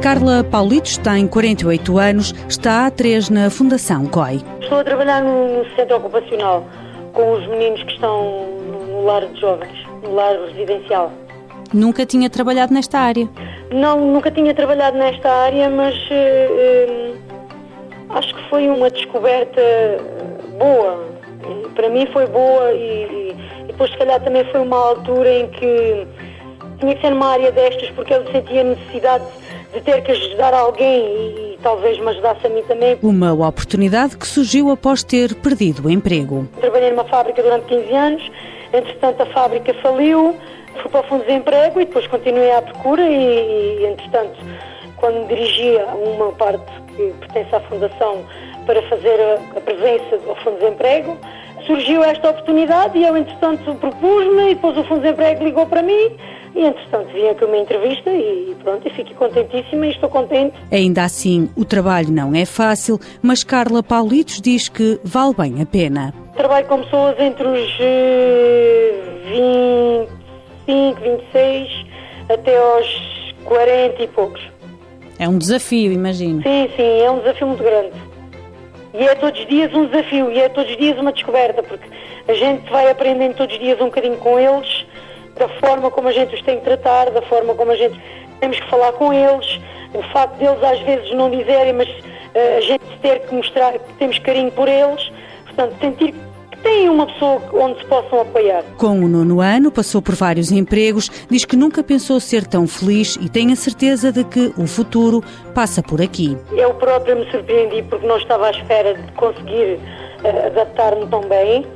Carla Paulitos tem 48 anos, está há três na Fundação COI. Estou a trabalhar no, centro ocupacional com os meninos que estão no, lar de jovens, no lar residencial. Nunca tinha trabalhado nesta área? Não, nunca tinha trabalhado nesta área, mas uh, uh, acho que foi uma descoberta boa. Para mim foi boa e, e depois se calhar também foi uma altura em que tinha que ser numa área destas porque eu sentia necessidade de ter que ajudar alguém e, e talvez me ajudasse a mim também. Uma oportunidade que surgiu após ter perdido o emprego. Trabalhei numa fábrica durante 15 anos, entretanto a fábrica faliu, fui para o Fundo de Desemprego e depois continuei à procura e, e entretanto, quando dirigia uma parte que pertence à Fundação para fazer a, a presença ao Fundo de Desemprego, surgiu esta oportunidade e eu, entretanto, propus-me e depois o Fundo de Desemprego ligou para mim e, entretanto, vim aqui uma entrevista e pronto, e fiquei contentíssima e estou contente. Ainda assim, o trabalho não é fácil, mas Carla Paulitos diz que vale bem a pena. Trabalho com pessoas entre os uh, 25, 26 até aos 40 e poucos. É um desafio, imagino. Sim, sim, é um desafio muito grande. E é todos os dias um desafio, e é todos os dias uma descoberta, porque a gente vai aprendendo todos os dias um bocadinho com eles da forma como a gente os tem que tratar, da forma como a gente temos que falar com eles, o facto deles às vezes não dizerem, mas uh, a gente ter que mostrar que temos carinho por eles, portanto, sentir que têm uma pessoa onde se possam apoiar. Com o nono ano, passou por vários empregos, diz que nunca pensou ser tão feliz e tem a certeza de que o futuro passa por aqui. Eu própria me surpreendi porque não estava à espera de conseguir uh, adaptar-me tão bem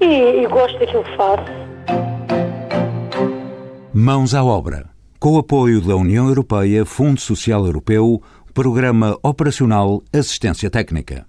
e, e gosto daquilo que faço. Mãos à obra. Com o apoio da União Europeia, Fundo Social Europeu, Programa Operacional Assistência Técnica.